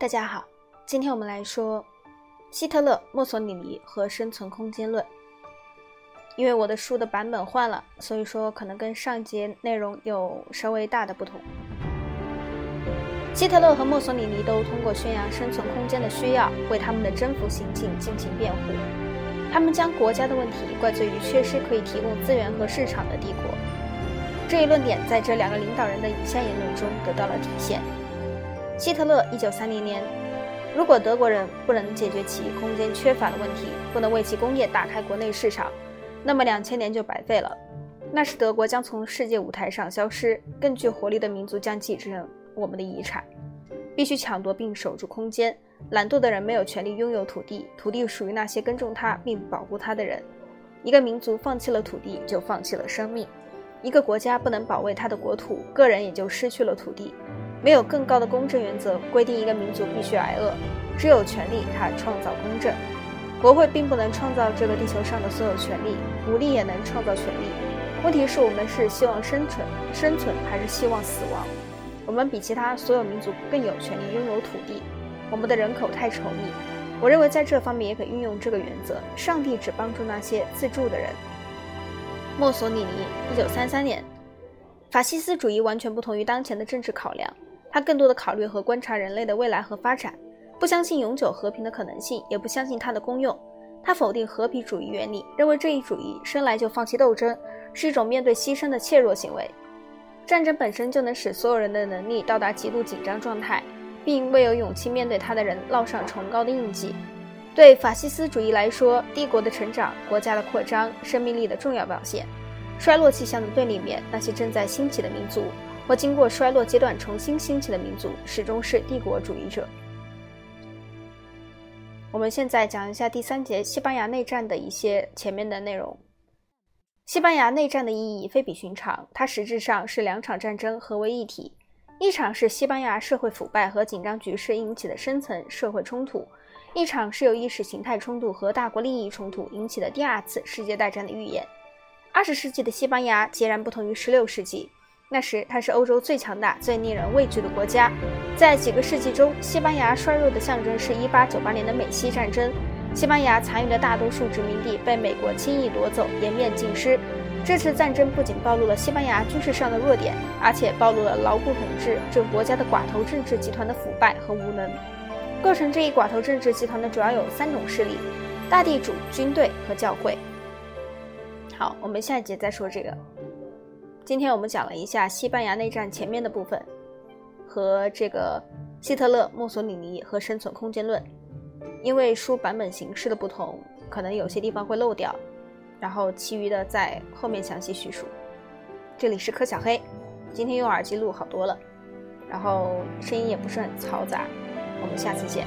大家好，今天我们来说希特勒、墨索里尼和生存空间论。因为我的书的版本换了，所以说可能跟上节内容有稍微大的不同。希特勒和墨索里尼都通过宣扬生存空间的需要，为他们的征服行径进行辩护。他们将国家的问题怪罪于缺失可以提供资源和市场的帝国。这一论点在这两个领导人的以下言论中得到了体现。希特勒一九三零年，如果德国人不能解决其空间缺乏的问题，不能为其工业打开国内市场，那么两千年就白费了。那时德国将从世界舞台上消失，更具活力的民族将继承我们的遗产。必须抢夺并守住空间。懒惰的人没有权利拥有土地，土地属于那些耕种它并保护它的人。一个民族放弃了土地，就放弃了生命。一个国家不能保卫它的国土，个人也就失去了土地。没有更高的公正原则规定一个民族必须挨饿，只有权力它创造公正。国会并不能创造这个地球上的所有权利，武力也能创造权利。问题是我们是希望生存，生存还是希望死亡？我们比其他所有民族更有权利拥有土地。我们的人口太稠密，我认为在这方面也可运用这个原则。上帝只帮助那些自助的人。墨索里尼，一九三三年，法西斯主义完全不同于当前的政治考量。他更多的考虑和观察人类的未来和发展，不相信永久和平的可能性，也不相信它的功用。他否定和平主义原理，认为这一主义生来就放弃斗争，是一种面对牺牲的怯弱行为。战争本身就能使所有人的能力到达极度紧张状态，并为有勇气面对它的人烙上崇高的印记。对法西斯主义来说，帝国的成长、国家的扩张、生命力的重要表现，衰落气象的对立面，那些正在兴起的民族。或经过衰落阶段重新兴起的民族，始终是帝国主义者。我们现在讲一下第三节西班牙内战的一些前面的内容。西班牙内战的意义非比寻常，它实质上是两场战争合为一体：一场是西班牙社会腐败和紧张局势引起的深层社会冲突；一场是由意识形态冲突和大国利益冲突引起的第二次世界大战的预演。二十世纪的西班牙截然不同于十六世纪。那时，它是欧洲最强大、最令人畏惧的国家。在几个世纪中，西班牙衰弱的象征是1898年的美西战争。西班牙残余的大多数殖民地被美国轻易夺走，颜面尽失。这次战争不仅暴露了西班牙军事上的弱点，而且暴露了牢固统治这国家的寡头政治集团的腐败和无能。构成这一寡头政治集团的主要有三种势力：大地主、军队和教会。好，我们下一节再说这个。今天我们讲了一下西班牙内战前面的部分，和这个希特勒、墨索里尼和生存空间论。因为书版本形式的不同，可能有些地方会漏掉，然后其余的在后面详细叙述。这里是柯小黑，今天用耳机录好多了，然后声音也不是很嘈杂。我们下次见。